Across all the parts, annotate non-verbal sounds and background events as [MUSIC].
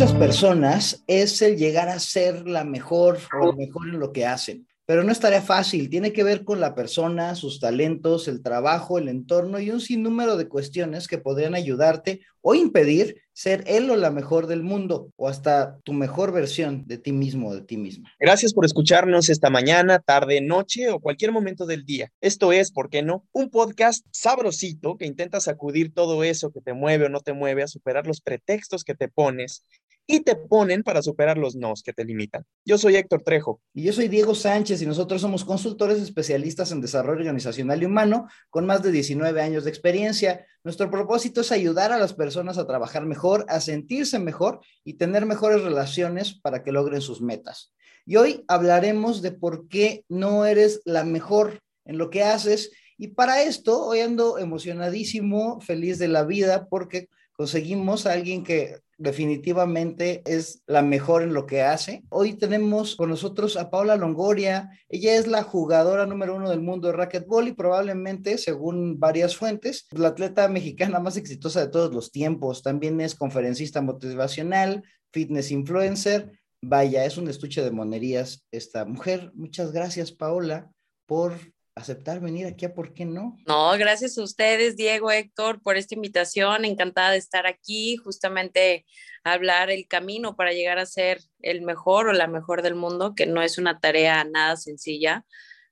Muchas personas es el llegar a ser la mejor o mejor en lo que hacen pero no es tarea fácil, tiene que ver con la persona, sus talentos, el trabajo, el entorno y un sinnúmero de cuestiones que podrían ayudarte o impedir ser él o la mejor del mundo o hasta tu mejor versión de ti mismo o de ti misma. Gracias por escucharnos esta mañana, tarde, noche o cualquier momento del día. Esto es, ¿por qué no? Un podcast sabrosito que intenta sacudir todo eso que te mueve o no te mueve a superar los pretextos que te pones y te ponen para superar los nos que te limitan. Yo soy Héctor Trejo. Y yo soy Diego Sánchez y nosotros somos consultores especialistas en desarrollo organizacional y humano con más de 19 años de experiencia. Nuestro propósito es ayudar a las personas a trabajar mejor, a sentirse mejor y tener mejores relaciones para que logren sus metas. Y hoy hablaremos de por qué no eres la mejor en lo que haces. Y para esto, hoy ando emocionadísimo, feliz de la vida, porque conseguimos a alguien que definitivamente es la mejor en lo que hace. Hoy tenemos con nosotros a Paula Longoria. Ella es la jugadora número uno del mundo de racquetball y probablemente, según varias fuentes, la atleta mexicana más exitosa de todos los tiempos. También es conferencista motivacional, fitness influencer. Vaya, es un estuche de monerías esta mujer. Muchas gracias, Paola, por aceptar venir aquí a por qué no. No, gracias a ustedes, Diego, Héctor, por esta invitación. Encantada de estar aquí, justamente hablar el camino para llegar a ser el mejor o la mejor del mundo, que no es una tarea nada sencilla.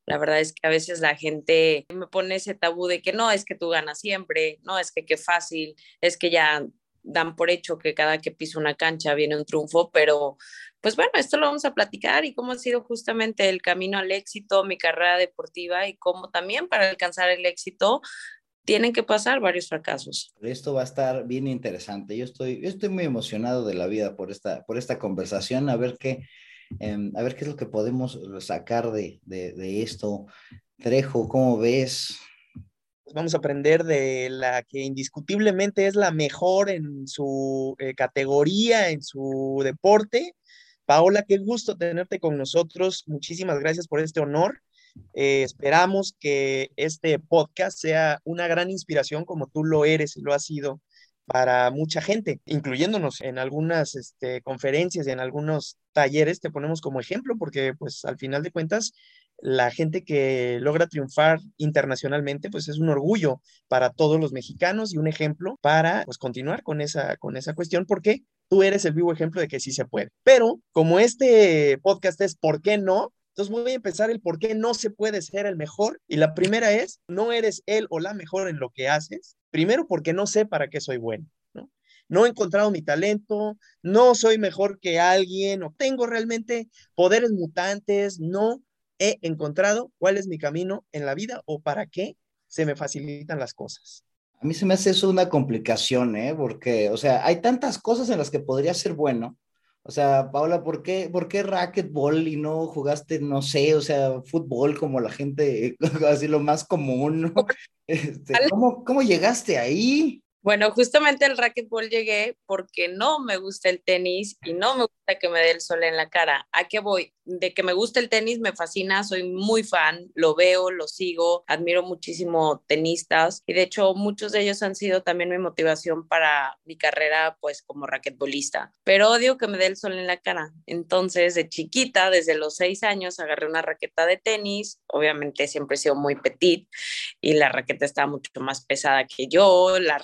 La verdad es que a veces la gente me pone ese tabú de que no, es que tú ganas siempre, no, es que qué fácil, es que ya dan por hecho que cada que piso una cancha viene un triunfo, pero pues bueno, esto lo vamos a platicar y cómo ha sido justamente el camino al éxito, mi carrera deportiva y cómo también para alcanzar el éxito tienen que pasar varios fracasos. Esto va a estar bien interesante. Yo estoy, yo estoy muy emocionado de la vida por esta, por esta conversación, a ver qué, em, a ver qué es lo que podemos sacar de, de, de esto. Trejo, ¿cómo ves? Vamos a aprender de la que indiscutiblemente es la mejor en su eh, categoría, en su deporte. Paola, qué gusto tenerte con nosotros. Muchísimas gracias por este honor. Eh, esperamos que este podcast sea una gran inspiración como tú lo eres y lo has sido para mucha gente, incluyéndonos en algunas este, conferencias y en algunos talleres, te ponemos como ejemplo, porque pues al final de cuentas la gente que logra triunfar internacionalmente, pues es un orgullo para todos los mexicanos y un ejemplo para pues, continuar con esa, con esa cuestión, porque tú eres el vivo ejemplo de que sí se puede. Pero como este podcast es ¿por qué no? Entonces voy a empezar el por qué no se puede ser el mejor. Y la primera es, no eres él o la mejor en lo que haces. Primero porque no sé para qué soy bueno. ¿no? no he encontrado mi talento, no soy mejor que alguien, o tengo realmente poderes mutantes, no he encontrado cuál es mi camino en la vida o para qué se me facilitan las cosas. A mí se me hace eso una complicación, ¿eh? Porque, o sea, hay tantas cosas en las que podría ser bueno. O sea, Paula, ¿por qué, ¿por qué racquetball y no jugaste, no sé, o sea, fútbol como la gente, [LAUGHS] así lo más común, ¿no? Este, ¿cómo, ¿Cómo llegaste ahí? Bueno, justamente al racquetball llegué porque no me gusta el tenis y no me gusta que me dé el sol en la cara. ¿A qué voy? De que me gusta el tenis, me fascina, soy muy fan, lo veo, lo sigo, admiro muchísimo tenistas y de hecho muchos de ellos han sido también mi motivación para mi carrera pues como raquetbolista. Pero odio que me dé el sol en la cara. Entonces, de chiquita, desde los seis años, agarré una raqueta de tenis. Obviamente siempre he sido muy petit y la raqueta estaba mucho más pesada que yo, la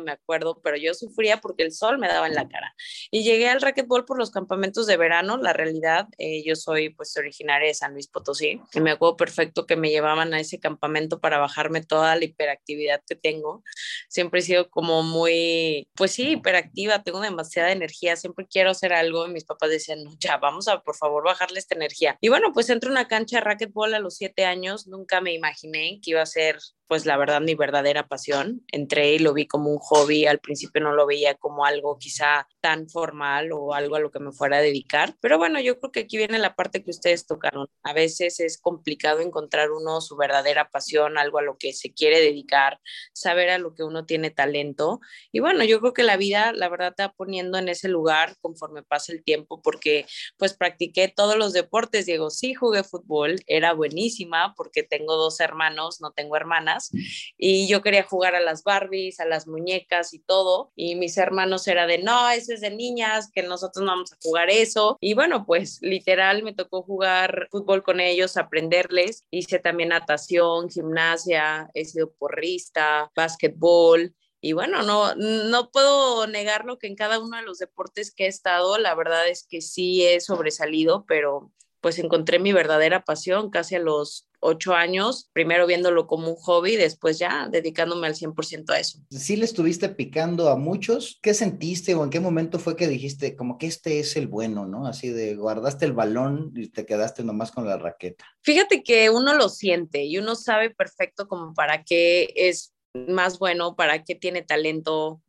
me acuerdo, pero yo sufría porque el sol me daba en la cara. Y llegué al racquetball por los campamentos de verano, la realidad, eh, yo soy pues originaria de San Luis Potosí, y me acuerdo perfecto que me llevaban a ese campamento para bajarme toda la hiperactividad que tengo. Siempre he sido como muy, pues sí, hiperactiva, tengo demasiada energía, siempre quiero hacer algo y mis papás decían, no, ya, vamos a por favor bajarle esta energía. Y bueno, pues entro a una cancha de racquetball a los siete años, nunca me imaginé que iba a ser pues la verdad mi verdadera pasión. Entré y lo vi como un hobby, al principio no lo veía como algo quizá tan formal o algo a lo que me fuera a dedicar, pero bueno, yo creo que aquí viene la parte que ustedes tocaron. A veces es complicado encontrar uno su verdadera pasión, algo a lo que se quiere dedicar, saber a lo que uno tiene talento. Y bueno, yo creo que la vida, la verdad, te va poniendo en ese lugar conforme pasa el tiempo, porque pues practiqué todos los deportes, Diego, sí jugué fútbol, era buenísima porque tengo dos hermanos, no tengo hermanas y yo quería jugar a las Barbies, a las muñecas y todo. Y mis hermanos era de, no, eso es de niñas, que nosotros no vamos a jugar eso. Y bueno, pues literal me tocó jugar fútbol con ellos, aprenderles. Hice también natación, gimnasia, he sido porrista, básquetbol. Y bueno, no, no puedo negarlo que en cada uno de los deportes que he estado, la verdad es que sí he sobresalido, pero pues encontré mi verdadera pasión casi a los ocho años, primero viéndolo como un hobby, después ya dedicándome al 100% a eso. Sí le estuviste picando a muchos, ¿qué sentiste o en qué momento fue que dijiste como que este es el bueno, ¿no? Así de guardaste el balón y te quedaste nomás con la raqueta. Fíjate que uno lo siente y uno sabe perfecto como para qué es más bueno, para qué tiene talento,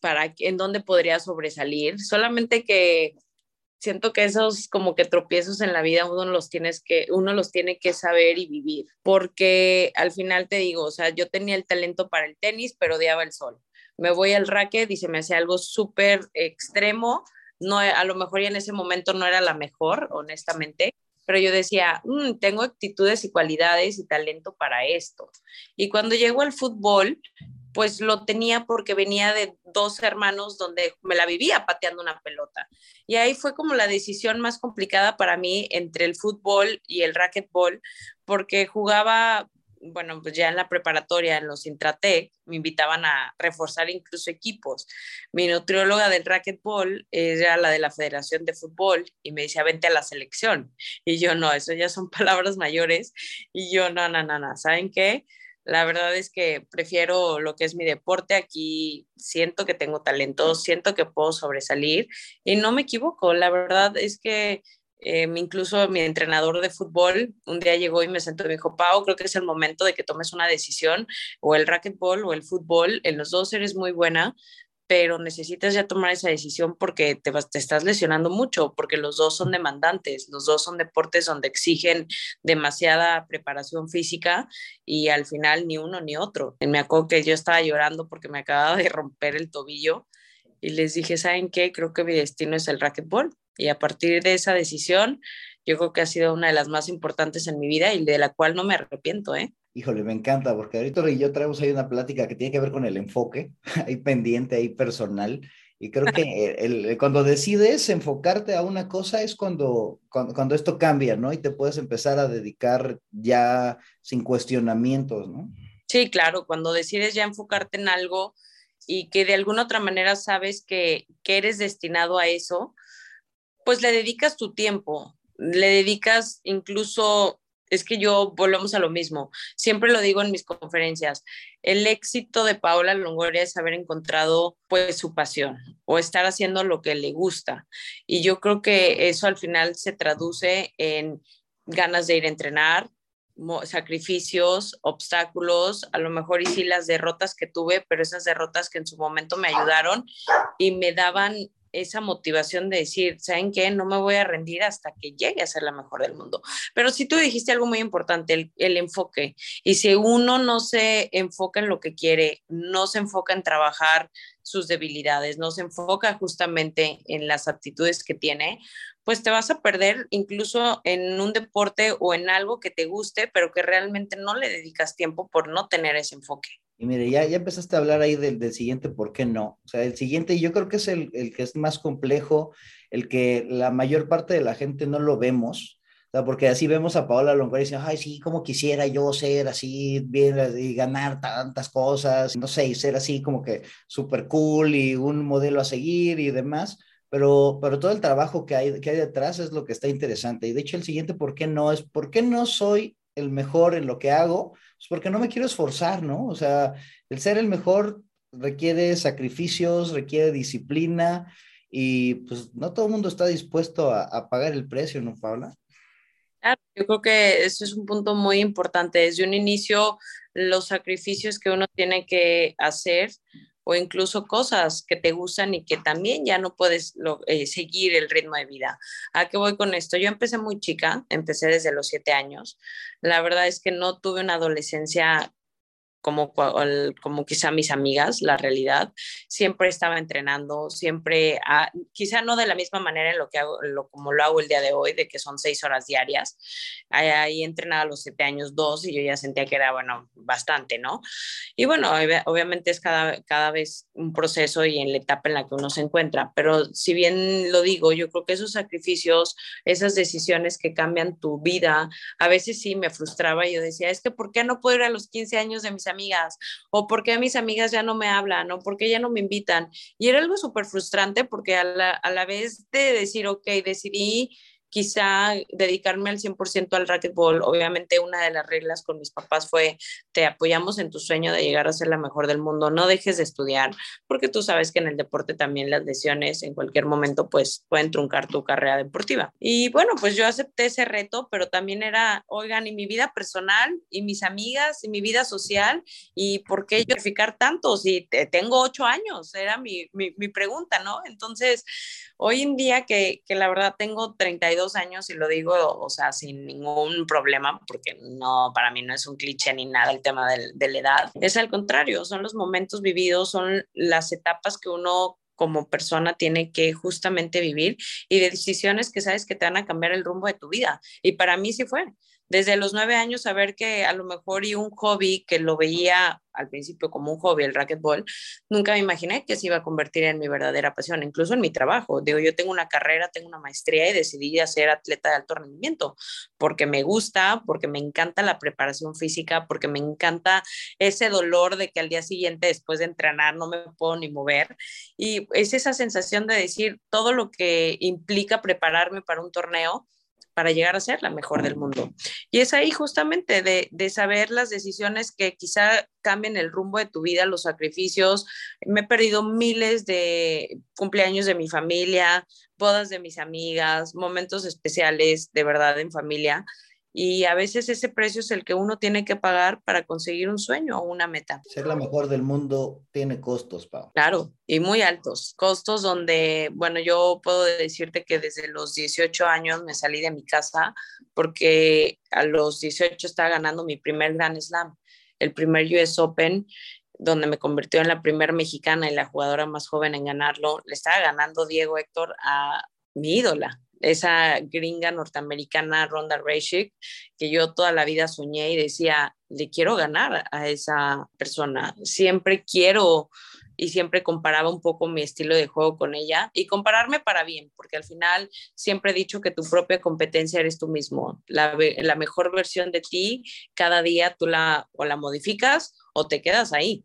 para en dónde podría sobresalir. Solamente que siento que esos como que tropiezos en la vida uno los tienes que uno los tiene que saber y vivir, porque al final te digo, o sea, yo tenía el talento para el tenis, pero odiaba el sol. Me voy al racket y se me hacía algo súper extremo, no a lo mejor ya en ese momento no era la mejor, honestamente, pero yo decía, mm, tengo actitudes y cualidades y talento para esto. Y cuando llego al fútbol, pues lo tenía porque venía de dos hermanos donde me la vivía pateando una pelota. Y ahí fue como la decisión más complicada para mí entre el fútbol y el racquetball, porque jugaba, bueno, pues ya en la preparatoria, en los Intratec, me invitaban a reforzar incluso equipos. Mi nutrióloga del racquetball era la de la Federación de Fútbol y me decía, vente a la selección. Y yo, no, eso ya son [LAUGHS] palabras mayores. Y yo, no, no, no, no, ¿saben qué? La verdad es que prefiero lo que es mi deporte. Aquí siento que tengo talento, siento que puedo sobresalir y no me equivoco. La verdad es que eh, incluso mi entrenador de fútbol un día llegó y me sentó y me dijo, Pau, creo que es el momento de que tomes una decisión, o el racquetball o el fútbol, en los dos eres muy buena, pero necesitas ya tomar esa decisión porque te, te estás lesionando mucho, porque los dos son demandantes, los dos son deportes donde exigen demasiada preparación física y al final ni uno ni otro. Me acuerdo que yo estaba llorando porque me acababa de romper el tobillo y les dije, ¿saben qué? Creo que mi destino es el racquetball. Y a partir de esa decisión, yo creo que ha sido una de las más importantes en mi vida y de la cual no me arrepiento, ¿eh? Híjole, me encanta, porque ahorita y yo traemos ahí una plática que tiene que ver con el enfoque, [LAUGHS] ahí pendiente, ahí personal. Y creo que [LAUGHS] el, cuando decides enfocarte a una cosa es cuando, cuando, esto cambia, ¿no? Y te puedes empezar a dedicar ya sin cuestionamientos, ¿no? Sí, claro, cuando decides ya enfocarte en algo y que de alguna otra manera sabes que, que eres destinado a eso, pues le dedicas tu tiempo, le dedicas incluso es que yo volvemos a lo mismo. Siempre lo digo en mis conferencias. El éxito de Paola Longoria es haber encontrado pues su pasión o estar haciendo lo que le gusta. Y yo creo que eso al final se traduce en ganas de ir a entrenar, sacrificios, obstáculos, a lo mejor y sí las derrotas que tuve, pero esas derrotas que en su momento me ayudaron y me daban esa motivación de decir, ¿saben qué? No me voy a rendir hasta que llegue a ser la mejor del mundo. Pero si tú dijiste algo muy importante, el, enfoque. Y si uno no se enfoca en lo que quiere, no se enfoca en trabajar sus debilidades, no se enfoca justamente en las aptitudes que tiene, pues te vas a perder incluso en un deporte o en algo que te guste, pero que realmente no le dedicas tiempo por no tener ese enfoque. Y mire, ya, ya empezaste a hablar ahí del, del siguiente, ¿por qué no? O sea, el siguiente yo creo que es el, el, que es más complejo, el que la mayor parte de la gente no lo vemos, o sea, porque así vemos a Paola Longoria y dicen, ay, sí, como quisiera yo ser así, bien, y ganar tantas cosas, no sé, y ser así como que súper cool y un modelo a seguir y demás. Pero, pero todo el trabajo que hay, que hay detrás es lo que está interesante. Y de hecho el siguiente, ¿por qué no? Es, ¿por qué no soy el mejor en lo que hago, pues porque no me quiero esforzar, ¿no? O sea, el ser el mejor requiere sacrificios, requiere disciplina y pues no todo el mundo está dispuesto a, pagar el precio, ¿no, Paula? Claro, yo creo que eso es un punto muy importante. Desde un inicio, los sacrificios que uno tiene que hacer o incluso cosas que te gustan y que también ya no puedes eh, seguir el ritmo de vida. ¿A qué voy con esto? Yo empecé muy chica, empecé desde los siete años. La verdad es que no tuve una adolescencia como, como quizá mis amigas, la realidad. Siempre estaba entrenando, siempre, ah, quizá no de la misma manera en lo que hago, lo, como lo hago el día de hoy, de que son seis horas diarias. Ahí entrenaba a los siete años dos y yo ya sentía que era, bueno, bastante, ¿no? Y bueno, obviamente es cada, cada vez un proceso y en la etapa en la que uno se encuentra, pero si bien lo digo, yo creo que esos sacrificios, esas decisiones que cambian tu vida, a veces sí me frustraba y yo decía, es que ¿por qué no puedo ir a los 15 años de mis amigas? ¿O por qué mis amigas ya no me hablan? ¿O por qué ya no me invitan? Y era algo súper frustrante porque a la, a la vez de decir, ok, decidí quizá dedicarme al 100% al racquetball. Obviamente una de las reglas con mis papás fue, te apoyamos en tu sueño de llegar a ser la mejor del mundo, no dejes de estudiar, porque tú sabes que en el deporte también las lesiones en cualquier momento pues pueden truncar tu carrera deportiva. Y bueno, pues yo acepté ese reto, pero también era, oigan, y mi vida personal, y mis amigas, y mi vida social, y por qué yo ficar tanto si tengo ocho años, era mi, mi, mi pregunta, ¿no? Entonces, hoy en día que, que la verdad tengo 32 años y lo digo, o sea, sin ningún problema, porque no, para mí no es un cliché ni nada el tema de, de la edad. Es al contrario, son los momentos vividos, son las etapas que uno como persona tiene que justamente vivir y de decisiones que sabes que te van a cambiar el rumbo de tu vida. Y para mí sí fue desde los nueve años saber que a lo mejor y un hobby que lo veía al principio como un hobby, el racquetball, nunca me imaginé que se iba a convertir en mi verdadera pasión, incluso en mi trabajo. Digo, yo tengo una carrera, tengo una maestría y decidí ser atleta de alto rendimiento porque me gusta, porque me encanta la preparación física, porque me encanta ese dolor de que al día siguiente después de entrenar no me puedo ni mover. Y es esa sensación de decir todo lo que implica prepararme para un torneo para llegar a ser la mejor del mundo. Y es ahí justamente de, de, saber las decisiones que quizá cambien el rumbo de tu vida, los sacrificios. Me he perdido miles de cumpleaños de mi familia, bodas de mis amigas, momentos especiales de verdad en familia y a veces ese precio es el que uno tiene que pagar para conseguir un sueño o una meta. Ser la mejor del mundo tiene costos, Pau. Claro, y muy altos. Costos donde, bueno, yo puedo decirte que desde los 18 años me salí de mi casa porque a los 18 estaba ganando mi primer Grand Slam, el primer US Open donde me convirtió en la primera mexicana y la jugadora más joven en ganarlo. Le estaba ganando Diego Héctor a mi ídola, esa gringa norteamericana Ronda Rousey, que yo toda la vida soñé y decía, le quiero ganar a esa persona, siempre quiero y siempre comparaba un poco mi estilo de juego con ella y compararme para bien, porque al final siempre he dicho que tu propia competencia eres tú mismo, la, la mejor versión de ti, cada día tú la o la modificas o te quedas ahí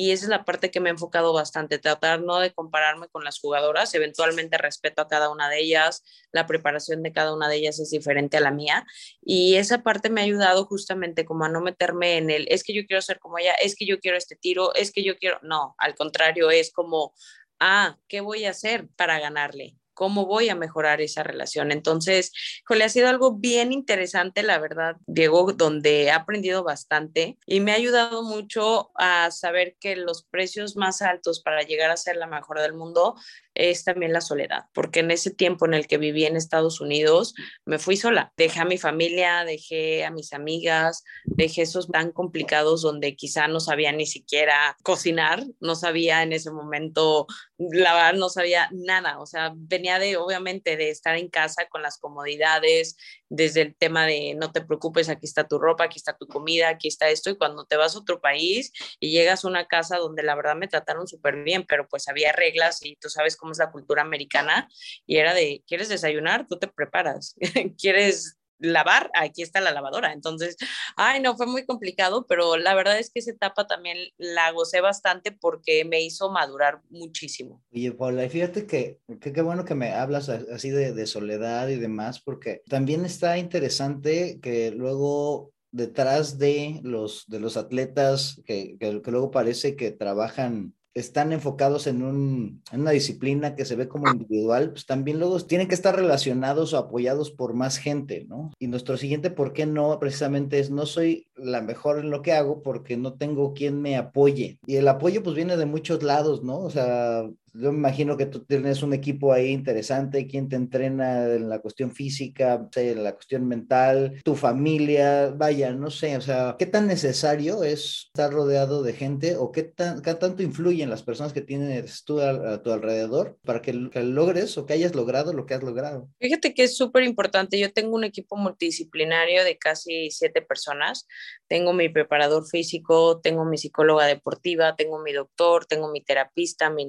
y esa es la parte que me he enfocado bastante, tratar no de compararme con las jugadoras, eventualmente respeto a cada una de ellas, la preparación de cada una de ellas es diferente a la mía y esa parte me ha ayudado justamente como a no meterme en el, es que yo quiero ser como ella, es que yo quiero este tiro, es que yo quiero, no, al contrario, es como, ah, ¿qué voy a hacer para ganarle? Cómo voy a mejorar esa relación. Entonces, le ha sido algo bien interesante, la verdad, Diego, donde he aprendido bastante y me ha ayudado mucho a saber que los precios más altos para llegar a ser la mejor del mundo es también la soledad, porque en ese tiempo en el que viví en Estados Unidos, me fui sola. Dejé a mi familia, dejé a mis amigas, dejé esos tan complicados donde quizá no sabía ni siquiera cocinar, no sabía en ese momento lavar, no sabía nada. O sea, venía de, obviamente, de estar en casa con las comodidades, desde el tema de no te preocupes, aquí está tu ropa, aquí está tu comida, aquí está esto, y cuando te vas a otro país y llegas a una casa donde la verdad me trataron súper bien, pero pues había reglas y tú sabes cómo es la cultura americana, y era de, ¿quieres desayunar? Tú te preparas, [LAUGHS] ¿quieres lavar, aquí está la lavadora. Entonces, ay, no, fue muy complicado, pero la verdad es que esa etapa también la gocé bastante porque me hizo madurar muchísimo. Oye, Paula, fíjate que qué bueno que me hablas así de, soledad y demás, porque también está interesante que luego detrás de los, de los atletas que, que luego parece que trabajan están enfocados en, un, en, una disciplina que se ve como individual, pues también luego tienen que estar relacionados o apoyados por más gente, ¿no? Y nuestro siguiente, ¿por qué no? Precisamente es, no soy la mejor en lo que hago porque no tengo quien me apoye. Y el apoyo pues viene de muchos lados, ¿no? O sea, Yo me imagino que tú tienes un equipo ahí interesante, quien te entrena en la cuestión física, en la cuestión mental, tu familia, vaya, no sé, o sea, ¿qué tan necesario es estar rodeado de gente o qué, tan, qué tanto influyen las personas que tienes tú a, tu alrededor para que, que, logres o que hayas logrado lo que has logrado? Fíjate que es súper importante. Yo tengo un equipo multidisciplinario de casi siete personas. Tengo mi preparador físico, tengo mi psicóloga deportiva, tengo mi doctor, tengo mi terapista, mi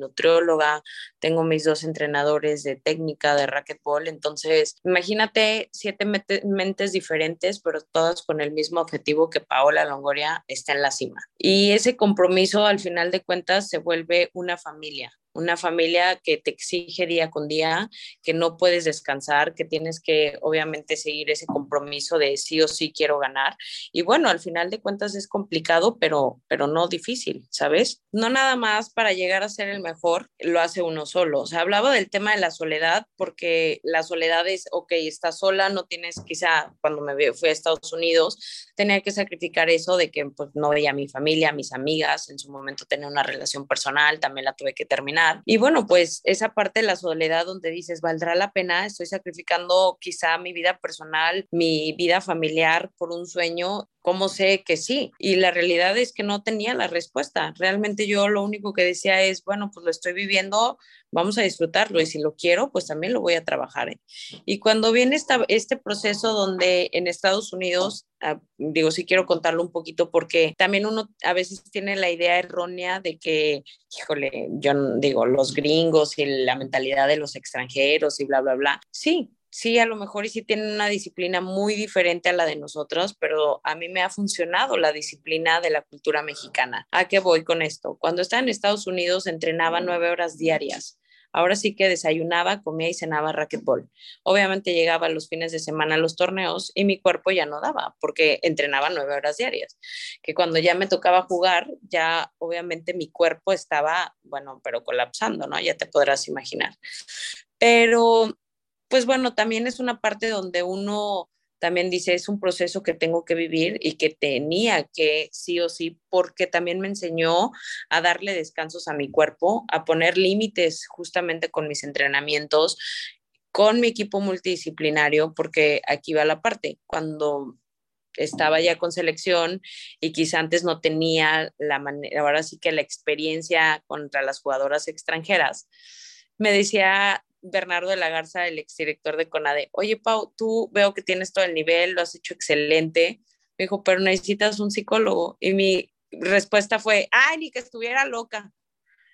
tengo mis dos entrenadores de técnica de racquetball. Entonces, imagínate siete mentes diferentes, pero todas con el mismo objetivo que Paola Longoria está en la cima. Y ese compromiso, al final de cuentas, se vuelve una familia una familia que te exige día con día, que no puedes descansar, que tienes que obviamente seguir ese compromiso de sí o sí quiero ganar. Y bueno, al final de cuentas es complicado, pero, pero no difícil, ¿sabes? No nada más para llegar a ser el mejor lo hace uno solo. O sea, hablaba del tema de la soledad, porque la soledad es, ok, estás sola, no tienes, quizá cuando me fui a Estados Unidos, tenía que sacrificar eso de que pues, no veía a mi familia, a mis amigas, en su momento tenía una relación personal, también la tuve que terminar y bueno, pues esa parte de la soledad donde dices, ¿valdrá la pena? Estoy sacrificando quizá mi vida personal, mi vida familiar por un sueño ¿Cómo sé que sí? Y la realidad es que no tenía la respuesta. Realmente yo lo único que decía es, bueno, pues lo estoy viviendo, vamos a disfrutarlo y si lo quiero, pues también lo voy a trabajar. ¿eh? Y cuando viene esta, este proceso donde en Estados Unidos, ah, digo, sí quiero contarlo un poquito porque también uno a veces tiene la idea errónea de que, híjole, yo digo, los gringos y la mentalidad de los extranjeros y bla, bla, bla. Sí, sí, a lo mejor y sí tienen una disciplina muy diferente a la de nosotros, pero a mí me ha funcionado la disciplina de la cultura mexicana. ¿A qué voy con esto? Cuando estaba en Estados Unidos entrenaba nueve horas diarias. Ahora sí que desayunaba, comía y cenaba racquetball. Obviamente llegaba los fines de semana a los torneos y mi cuerpo ya no daba porque entrenaba nueve horas diarias. Que cuando ya me tocaba jugar, ya obviamente mi cuerpo estaba, bueno, pero colapsando, ¿no? Ya te podrás imaginar. Pero pues bueno, también es una parte donde uno también dice, es un proceso que tengo que vivir y que tenía que sí o sí, porque también me enseñó a darle descansos a mi cuerpo, a poner límites justamente con mis entrenamientos, con mi equipo multidisciplinario, porque aquí va la parte, cuando estaba ya con selección y quizá antes no tenía la manera, ahora sí que la experiencia contra las jugadoras extranjeras, me decía, Bernardo de la Garza, el exdirector de CONADE, oye Pau, tú veo que tienes todo el nivel, lo has hecho excelente. Me dijo, pero necesitas un psicólogo. Y mi respuesta fue, ay, ni que estuviera loca.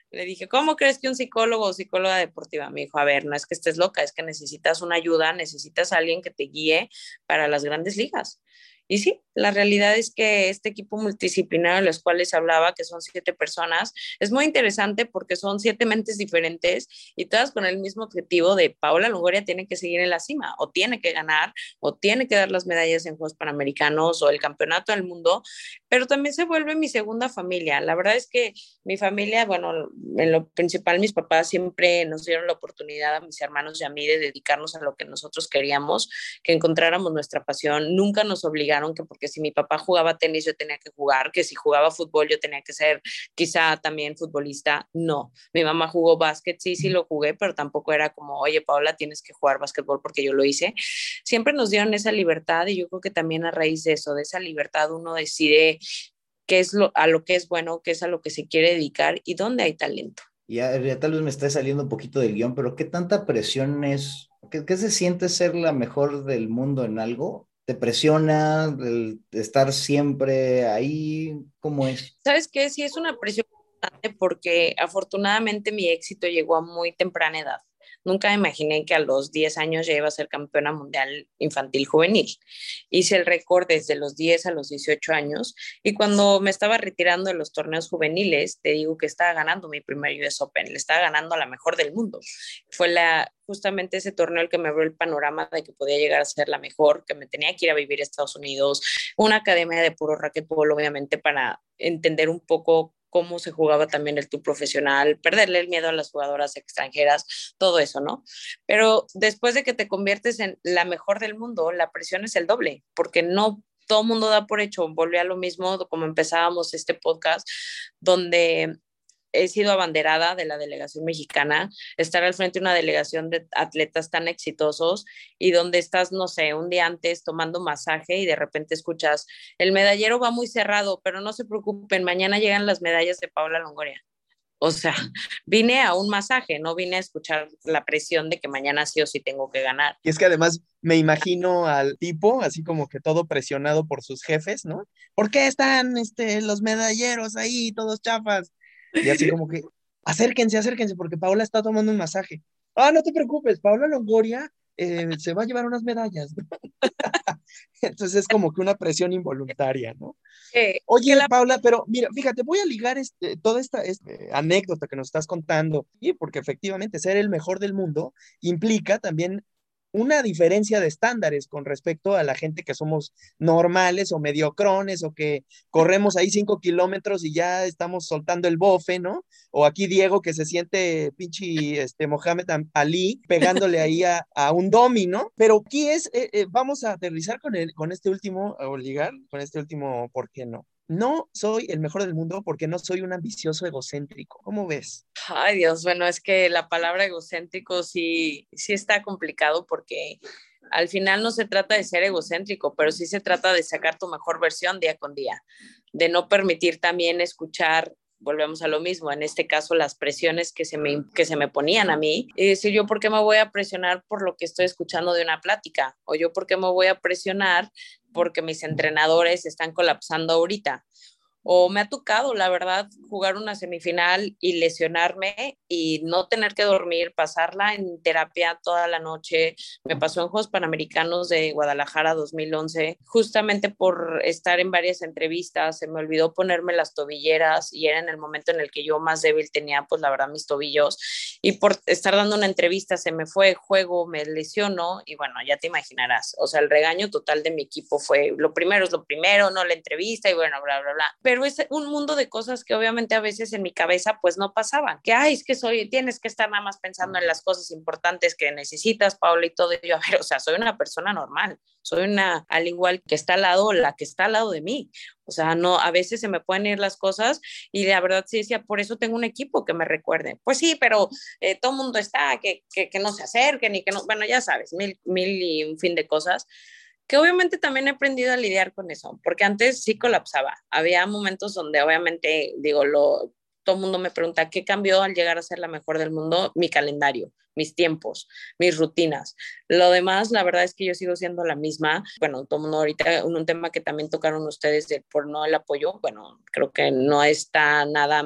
Le dije, ¿cómo crees que un psicólogo o psicóloga deportiva? Me dijo, a ver, no es que estés loca, es que necesitas una ayuda, necesitas alguien que te guíe para las grandes ligas. Y sí, la realidad es que este equipo multidisciplinario de los cuales hablaba, que son siete personas, es muy interesante porque son siete mentes diferentes y todas con el mismo objetivo de Paola Longoria tiene que seguir en la cima o tiene que ganar o tiene que dar las medallas en Juegos Panamericanos o el Campeonato del Mundo, pero también se vuelve mi segunda familia. La verdad es que mi familia, bueno, en lo principal mis papás siempre nos dieron la oportunidad a mis hermanos y a mí de dedicarnos a lo que nosotros queríamos, que encontráramos nuestra pasión, nunca nos obligaron que porque si mi papá jugaba tenis yo tenía que jugar, que si jugaba fútbol yo tenía que ser quizá también futbolista. No, mi mamá jugó básquet, sí, sí lo jugué, pero tampoco era como, oye, Paola, tienes que jugar básquetbol porque yo lo hice. Siempre nos dieron esa libertad y yo creo que también a raíz de eso, de esa libertad, uno decide qué es lo, a lo que es bueno, qué es a lo que se quiere dedicar y dónde hay talento. Ya, tal vez me está saliendo un poquito del guion, pero ¿qué tanta presión es? ¿Qué, ¿Qué, se siente ser la mejor del mundo en algo? ¿Te presiona el estar siempre ahí? ¿Cómo es? ¿Sabes qué? Sí, es una presión porque afortunadamente mi éxito llegó a muy temprana edad. Nunca imaginé que a los 10 años ya iba a ser campeona mundial infantil juvenil. Hice el récord desde los 10 a los 18 años y cuando me estaba retirando de los torneos juveniles, te digo que estaba ganando mi primer US Open, le estaba ganando a la mejor del mundo. Fue la, justamente ese torneo el que me abrió el panorama de que podía llegar a ser la mejor, que me tenía que ir a vivir a Estados Unidos, una academia de puro racquetball, obviamente, para entender un poco cómo se jugaba también el tú profesional, perderle el miedo a las jugadoras extranjeras, todo eso, ¿no? Pero después de que te conviertes en la mejor del mundo, la presión es el doble, porque no todo mundo da por hecho, volví a lo mismo como empezábamos este podcast, donde he sido abanderada de la delegación mexicana, estar al frente de una delegación de atletas tan exitosos y donde estás, no sé, un día antes tomando masaje y de repente escuchas, el medallero va muy cerrado, pero no se preocupen, mañana llegan las medallas de Paula Longoria. O sea, vine a un masaje, no vine a escuchar la presión de que mañana sí o sí tengo que ganar. Y es que además me imagino al tipo, así como que todo presionado por sus jefes, ¿no? ¿Por qué están este, los medalleros ahí, todos chafas? Y así como que, acérquense, acérquense, porque Paola está tomando un masaje. Ah, no te preocupes, Paola Longoria eh, se va a llevar unas medallas. [LAUGHS] Entonces es como que una presión involuntaria, ¿no? Oye, Paula, pero mira, fíjate, voy a ligar este, toda esta este, anécdota que nos estás contando, porque efectivamente ser el mejor del mundo implica también una diferencia de estándares con respecto a la gente que somos normales o mediocrones o que corremos ahí cinco kilómetros y ya estamos soltando el bofe, ¿no? O aquí Diego que se siente pinche este, Mohamed Ali pegándole ahí a, un domi, ¿no? Pero aquí es, eh, eh, vamos a aterrizar con, el, con este último, o ligar con este último, ¿por qué no? No soy el mejor del mundo porque no soy un ambicioso egocéntrico. ¿Cómo ves? Ay, Dios, bueno, es que la palabra egocéntrico sí, sí está complicado porque al final no se trata de ser egocéntrico, pero sí se trata de sacar tu mejor versión día con día, de no permitir también escuchar volvemos a lo mismo, en este caso las presiones que se me, que se me ponían a mí, y decir yo por qué me voy a presionar por lo que estoy escuchando de una plática, o yo por qué me voy a presionar porque mis entrenadores están colapsando ahorita o me ha tocado, la verdad, jugar una semifinal y lesionarme y no tener que dormir, pasarla en terapia toda la noche. Me pasó en Juegos Panamericanos de Guadalajara 2011, justamente por estar en varias entrevistas, se me olvidó ponerme las tobilleras y era en el momento en el que yo más débil tenía, pues la verdad, mis tobillos. Y por estar dando una entrevista se me fue juego, me lesionó y bueno, ya te imaginarás, o sea, el regaño total de mi equipo fue, lo primero es lo primero, no la entrevista y bueno, bla, bla, bla. Pero pero es un mundo de cosas que obviamente a veces en mi cabeza pues no pasaban. Que, ay, es que soy, tienes que estar nada más pensando en las cosas importantes que necesitas, Paula, y todo. Y yo, a ver, o sea, soy una persona normal, soy una, al igual que está al lado, la que está al lado de mí. O sea, no, a veces se me pueden ir las cosas y la verdad sí decía, por eso tengo un equipo que me recuerde. Pues sí, pero eh, todo el mundo está, que, que, que, no se acerquen y que no, bueno, ya sabes, mil, mil y un fin de cosas que obviamente también he aprendido a lidiar con eso, porque antes sí colapsaba. Había momentos donde obviamente, digo, lo, todo el mundo me pregunta, ¿qué cambió al llegar a ser la mejor del mundo? Mi calendario, mis tiempos, mis rutinas. Lo demás, la verdad es que yo sigo siendo la misma. Bueno, todo el mundo ahorita, un, tema que también tocaron ustedes de por no el apoyo, bueno, creo que no está nada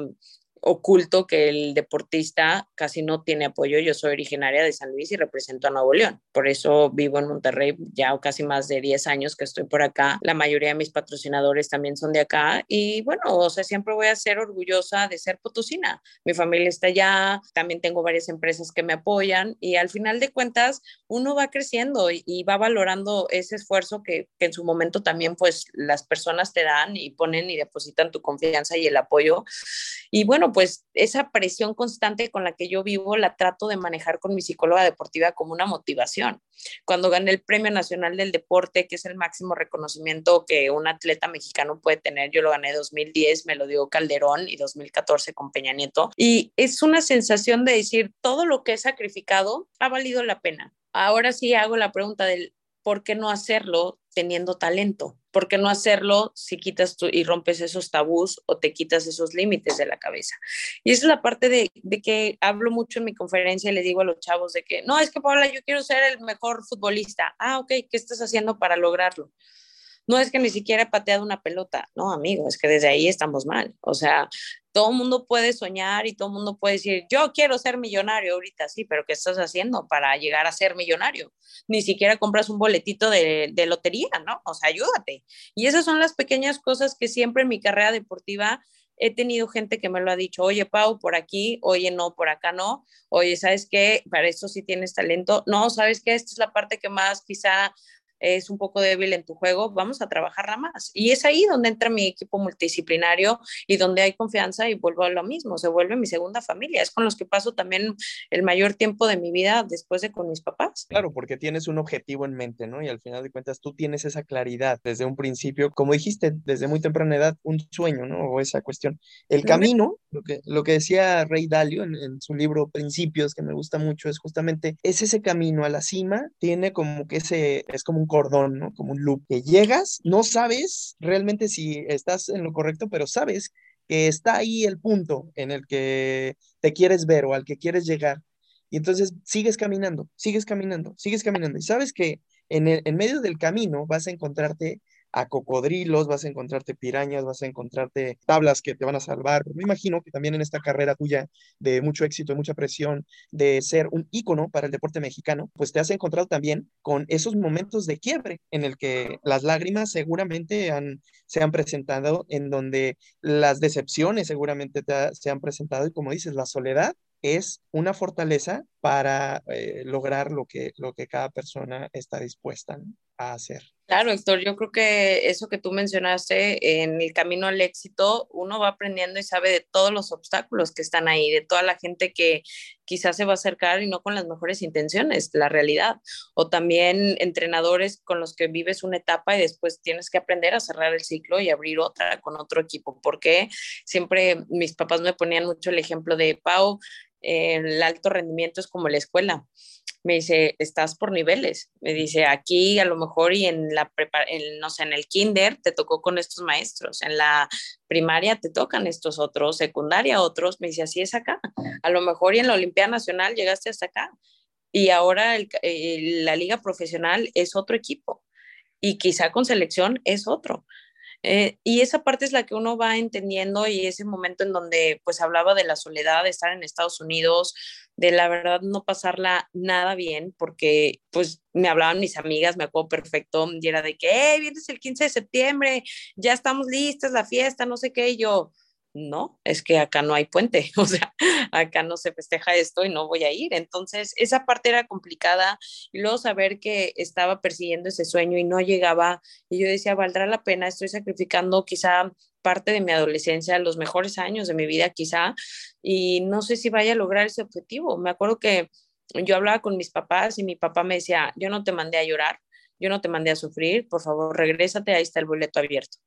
oculto que el deportista casi no tiene apoyo. Yo soy originaria de San Luis y represento a Nuevo León. Por eso vivo en Monterrey ya casi más de 10 años que estoy por acá. La mayoría de mis patrocinadores también son de acá y bueno, o sea, siempre voy a ser orgullosa de ser potosina. Mi familia está allá, también tengo varias empresas que me apoyan y al final de cuentas uno va creciendo y, va valorando ese esfuerzo que, que en su momento también pues las personas te dan y ponen y depositan tu confianza y el apoyo. Y bueno, pues esa presión constante con la que yo vivo la trato de manejar con mi psicóloga deportiva como una motivación. Cuando gané el Premio Nacional del Deporte, que es el máximo reconocimiento que un atleta mexicano puede tener, yo lo gané 2010, me lo dio Calderón y 2014 con Peña Nieto. Y es una sensación de decir, todo lo que he sacrificado ha valido la pena. Ahora sí hago la pregunta del ¿por qué no hacerlo teniendo talento? ¿Por qué no hacerlo si quitas tú y rompes esos tabús o te quitas esos límites de la cabeza? Y esa es la parte de, que hablo mucho en mi conferencia y le digo a los chavos de que, no, es que Paula, yo quiero ser el mejor futbolista. Ah, ok, ¿qué estás haciendo para lograrlo? No es que ni siquiera he pateado una pelota, no, amigo, es que desde ahí estamos mal. O sea, todo el mundo puede soñar y todo el mundo puede decir, yo quiero ser millonario ahorita, sí, pero ¿qué estás haciendo para llegar a ser millonario? Ni siquiera compras un boletito de, de lotería, ¿no? O sea, ayúdate. Y esas son las pequeñas cosas que siempre en mi carrera deportiva he tenido gente que me lo ha dicho, oye, Pau, por aquí, oye, no, por acá no, oye, ¿sabes qué? Para esto sí tienes talento. No, ¿sabes qué? Esta es la parte que más quizá es un poco débil en tu juego, vamos a trabajarla más. Y es ahí donde entra mi equipo multidisciplinario y donde hay confianza y vuelvo a lo mismo, se vuelve mi segunda familia, es con los que paso también el mayor tiempo de mi vida después de con mis papás. Claro, porque tienes un objetivo en mente, ¿no? Y al final de cuentas tú tienes esa claridad desde un principio, como dijiste, desde muy temprana edad, un sueño, ¿no? O esa cuestión. El camino, lo que, lo que decía Rey Dalio en, en su libro Principios, que me gusta mucho, es justamente, es ese camino a la cima, tiene como que ese, es como un cordón, ¿no? Como un loop, que llegas, no sabes realmente si estás en lo correcto, pero sabes que está ahí el punto en el que te quieres ver o al que quieres llegar. Y entonces sigues caminando, sigues caminando, sigues caminando. Y sabes que en, en medio del camino vas a encontrarte a cocodrilos, vas a encontrarte pirañas, vas a encontrarte tablas que te van a salvar. Me imagino que también en esta carrera tuya de mucho éxito, de mucha presión, de ser un ícono para el deporte mexicano, pues te has encontrado también con esos momentos de quiebre en el que las lágrimas seguramente han, se han presentado, en donde las decepciones seguramente se han presentado y como dices, la soledad es una fortaleza para eh, lograr lo que, lo que cada persona está dispuesta a hacer. Claro, Héctor, yo creo que eso que tú mencionaste en el camino al éxito, uno va aprendiendo y sabe de todos los obstáculos que están ahí, de toda la gente que quizás se va a acercar y no con las mejores intenciones, la realidad. O también entrenadores con los que vives una etapa y después tienes que aprender a cerrar el ciclo y abrir otra con otro equipo. Porque siempre mis papás me ponían mucho el ejemplo de Pau, el alto rendimiento es como la escuela me dice, estás por niveles. Me dice, aquí a lo mejor y en la no sé, en el kinder te tocó con estos maestros, en la primaria te tocan estos otros, secundaria otros. Me dice, así es acá. A lo mejor y en la Olimpiada Nacional llegaste hasta acá. Y ahora la liga profesional es otro equipo. Y quizá con selección es otro. Eh, y esa parte es la que uno va entendiendo y ese momento en donde pues hablaba de la soledad, de estar en Estados Unidos, de la verdad no pasarla nada bien, porque pues me hablaban mis amigas, me acuerdo perfecto, y era de que, hey, vienes el 15 de septiembre, ya estamos listas, la fiesta, no sé qué, y yo, no, es que acá no hay puente, [LAUGHS] o sea, acá no se festeja esto y no voy a ir. Entonces, esa parte era complicada y luego saber que estaba persiguiendo ese sueño y no llegaba y yo decía, valdrá la pena, estoy sacrificando quizá parte de mi adolescencia, los mejores años de mi vida quizá, y no sé si vaya a lograr ese objetivo. Me acuerdo que yo hablaba con mis papás y mi papá me decía, yo no te mandé a llorar, yo no te mandé a sufrir, por favor, regrésate, ahí está el boleto abierto.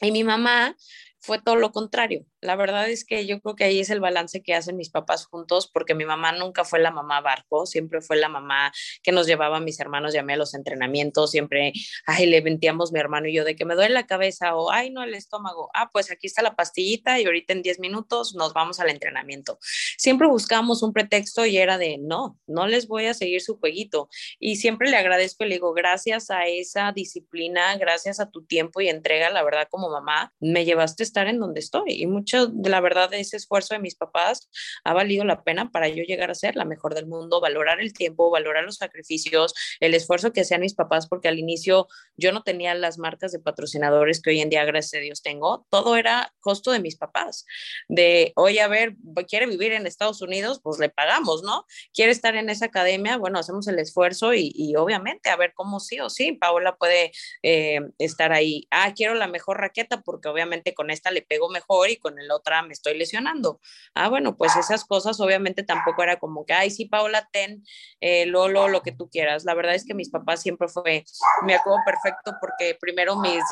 Y mi mamá fue todo lo contrario. La verdad es que yo creo que ahí es el balance que hacen mis papás juntos, porque mi mamá nunca fue la mamá barco, siempre fue la mamá que nos llevaba a mis hermanos y a los entrenamientos, siempre, ay, le ventíamos mi hermano y yo de que me duele la cabeza o, ay, no, el estómago, ah, pues aquí está la pastillita y ahorita en 10 minutos nos vamos al entrenamiento. Siempre buscábamos un pretexto y era de, no, no les voy a seguir su jueguito. Y siempre le agradezco y le digo, gracias a esa disciplina, gracias a tu tiempo y entrega, la verdad, como mamá, me llevaste estar en donde estoy. Y mucho de la verdad de ese esfuerzo de mis papás ha valido la pena para yo llegar a ser la mejor del mundo, valorar el tiempo, valorar los sacrificios, el esfuerzo que hacían mis papás, porque al inicio yo no tenía las marcas de patrocinadores que hoy en día, gracias a Dios, tengo. Todo era costo de mis papás. De, oye, a ver, quiere vivir en Estados Unidos, pues le pagamos, ¿no? Quiere estar en esa academia, bueno, hacemos el esfuerzo y, y obviamente a ver cómo sí o sí, Paola puede eh, estar ahí. Ah, quiero la mejor raqueta porque obviamente con esta le pego mejor y con el otra me estoy lesionando. Ah, bueno, pues esas cosas obviamente tampoco era como que, ay, sí, Paola, ten, eh, Lolo, lo que tú quieras. La verdad es que mis papás siempre fue, me acuerdo perfecto porque primero mis,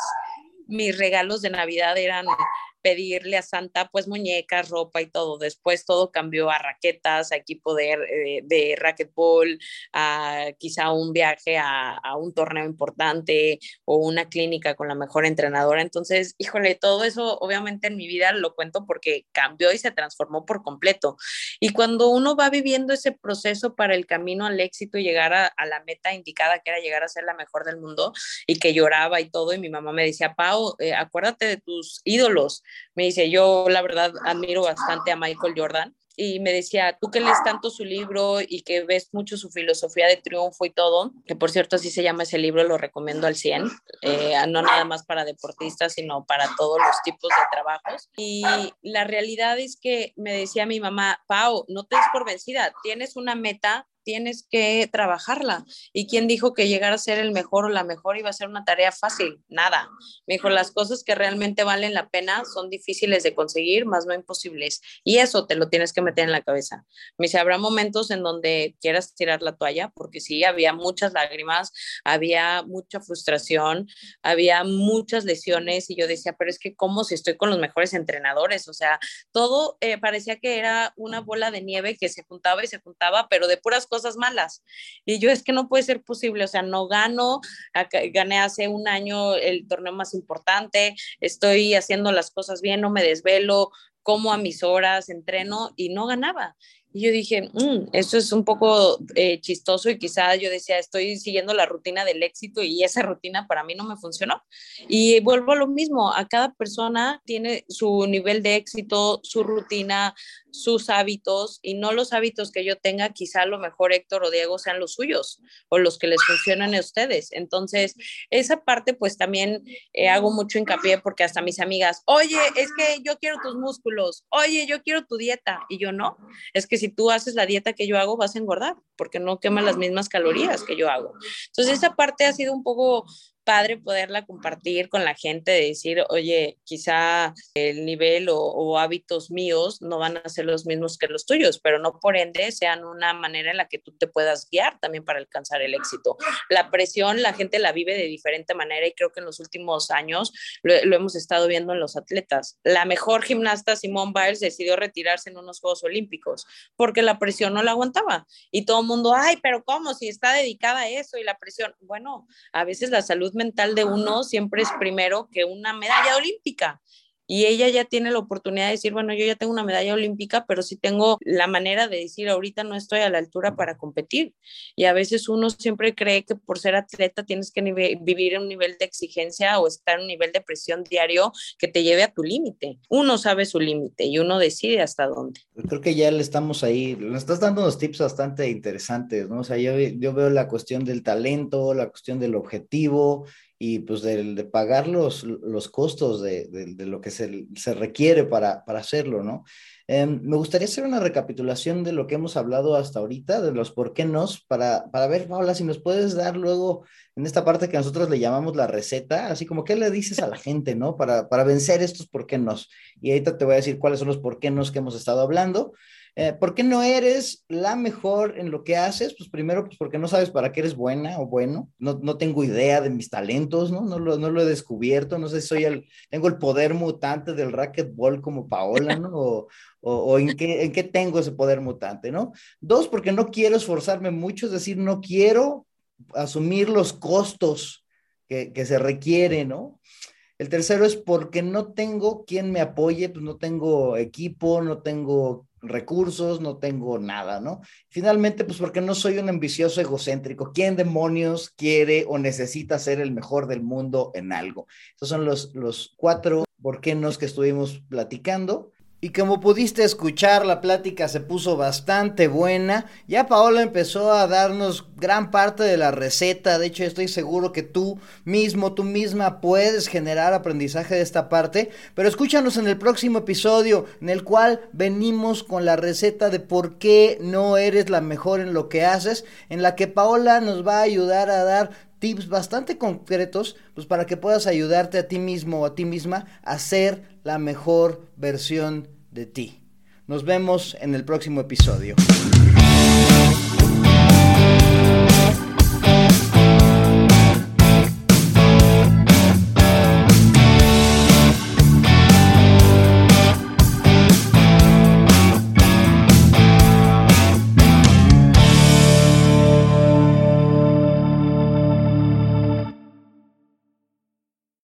mis regalos de Navidad eran pedirle a Santa pues muñecas, ropa y todo. Después todo cambió a raquetas, a equipo de, eh, de racquetball, a quizá un viaje a, a, un torneo importante o una clínica con la mejor entrenadora. Entonces, híjole, todo eso obviamente en mi vida lo cuento porque cambió y se transformó por completo. Y cuando uno va viviendo ese proceso para el camino al éxito y llegar a, a la meta indicada, que era llegar a ser la mejor del mundo, y que lloraba y todo, y mi mamá me decía, Pau, eh, acuérdate de tus ídolos, me dice, yo la verdad admiro bastante a Michael Jordan y me decía, tú que lees tanto su libro y que ves mucho su filosofía de triunfo y todo, que por cierto así se llama ese libro, lo recomiendo al 100, eh, no nada más para deportistas, sino para todos los tipos de trabajos. Y la realidad es que me decía mi mamá, Pau, no te des por vencida, tienes una meta, tienes que trabajarla. ¿Y quién dijo que llegar a ser el mejor o la mejor iba a ser una tarea fácil? Nada. Me dijo, las cosas que realmente valen la pena son difíciles de conseguir, más no imposibles. Y eso te lo tienes que meter en la cabeza. Me dice, habrá momentos en donde quieras tirar la toalla, porque sí, había muchas lágrimas, había mucha frustración, había muchas lesiones y yo decía, pero es que ¿cómo si estoy con los mejores entrenadores? O sea, todo eh, parecía que era una bola de nieve que se juntaba y se juntaba, pero de puras cosas malas. Y yo es que no puede ser posible, o sea, no gano, gané hace un año el torneo más importante, estoy haciendo las cosas bien, no me desvelo, como a mis horas, entreno y no ganaba. Y yo dije, mm, esto es un poco eh, chistoso y quizá yo decía, estoy siguiendo la rutina del éxito y esa rutina para mí no me funcionó. Y vuelvo a lo mismo, a cada persona tiene su nivel de éxito, su rutina, sus hábitos y no los hábitos que yo tenga, quizá lo mejor Héctor o Diego sean los suyos o los que les funcionan a ustedes. Entonces, esa parte pues también eh, hago mucho hincapié porque hasta mis amigas, oye, es que yo quiero tus músculos, oye, yo quiero tu dieta y yo no, es que si tú haces la dieta que yo hago vas a engordar porque no quema las mismas calorías que yo hago. Entonces, esa parte ha sido un poco padre poderla compartir con la gente, de decir, oye, quizá el nivel o, hábitos míos no van a ser los mismos que los tuyos, pero no por ende sean una manera en la que tú te puedas guiar también para alcanzar el éxito. La presión, la gente la vive de diferente manera y creo que en los últimos años lo, hemos estado viendo en los atletas. La mejor gimnasta, Simone Biles, decidió retirarse en unos Juegos Olímpicos porque la presión no la aguantaba. Y todo el mundo, ay, pero ¿cómo? Si está dedicada a eso y la presión. Bueno, a veces la salud mental de uno siempre es primero que una medalla olímpica y ella ya tiene la oportunidad de decir, bueno, yo ya tengo una medalla olímpica, pero sí tengo la manera de decir, ahorita no estoy a la altura para competir. Y a veces uno siempre cree que por ser atleta tienes que vivir un nivel de exigencia o estar en un nivel de presión diario que te lleve a tu límite. Uno sabe su límite y uno decide hasta dónde. Creo que ya le estamos ahí, le estás dando unos tips bastante interesantes, ¿no? O sea, yo, yo veo la cuestión del talento, la cuestión del objetivo y pues de, de pagar los, los costos de, de, lo que se, se requiere para, para, hacerlo, ¿no? Em, me gustaría hacer una recapitulación de lo que hemos hablado hasta ahorita, de los por qué nos, para, para ver, Paula, si nos puedes dar luego en esta parte que nosotros le llamamos la receta, así como qué le dices a la gente, ¿no? Para, para vencer estos por qué nos. Y ahorita te voy a decir cuáles son los por qué nos que hemos estado hablando. Eh, ¿Por qué no eres la mejor en lo que haces? Pues primero, pues porque no sabes para qué eres buena o bueno. No, no tengo idea de mis talentos, ¿no? No lo, no lo he descubierto. No sé si soy el, tengo el poder mutante del racquetball como Paola, ¿no? O, o, en, qué, en qué tengo ese poder mutante, ¿no? Dos, porque no quiero esforzarme mucho, es decir, no quiero asumir los costos que, que se requieren, ¿no? El tercero es porque no tengo quien me apoye, pues no tengo equipo, no tengo recursos, no tengo nada, ¿no? Finalmente, pues porque no soy un ambicioso egocéntrico. ¿Quién demonios quiere o necesita ser el mejor del mundo en algo? Esos son los, los cuatro por qué nos que estuvimos platicando. Y como pudiste escuchar, la plática se puso bastante buena. Ya Paola empezó a darnos gran parte de la receta. De hecho, estoy seguro que tú mismo, tú misma puedes generar aprendizaje de esta parte. Pero escúchanos en el próximo episodio, en el cual venimos con la receta de por qué no eres la mejor en lo que haces, en la que Paola nos va a ayudar a dar tips bastante concretos, pues para que puedas ayudarte a ti mismo o a ti misma a ser la mejor versión de ti. Nos vemos en el próximo episodio.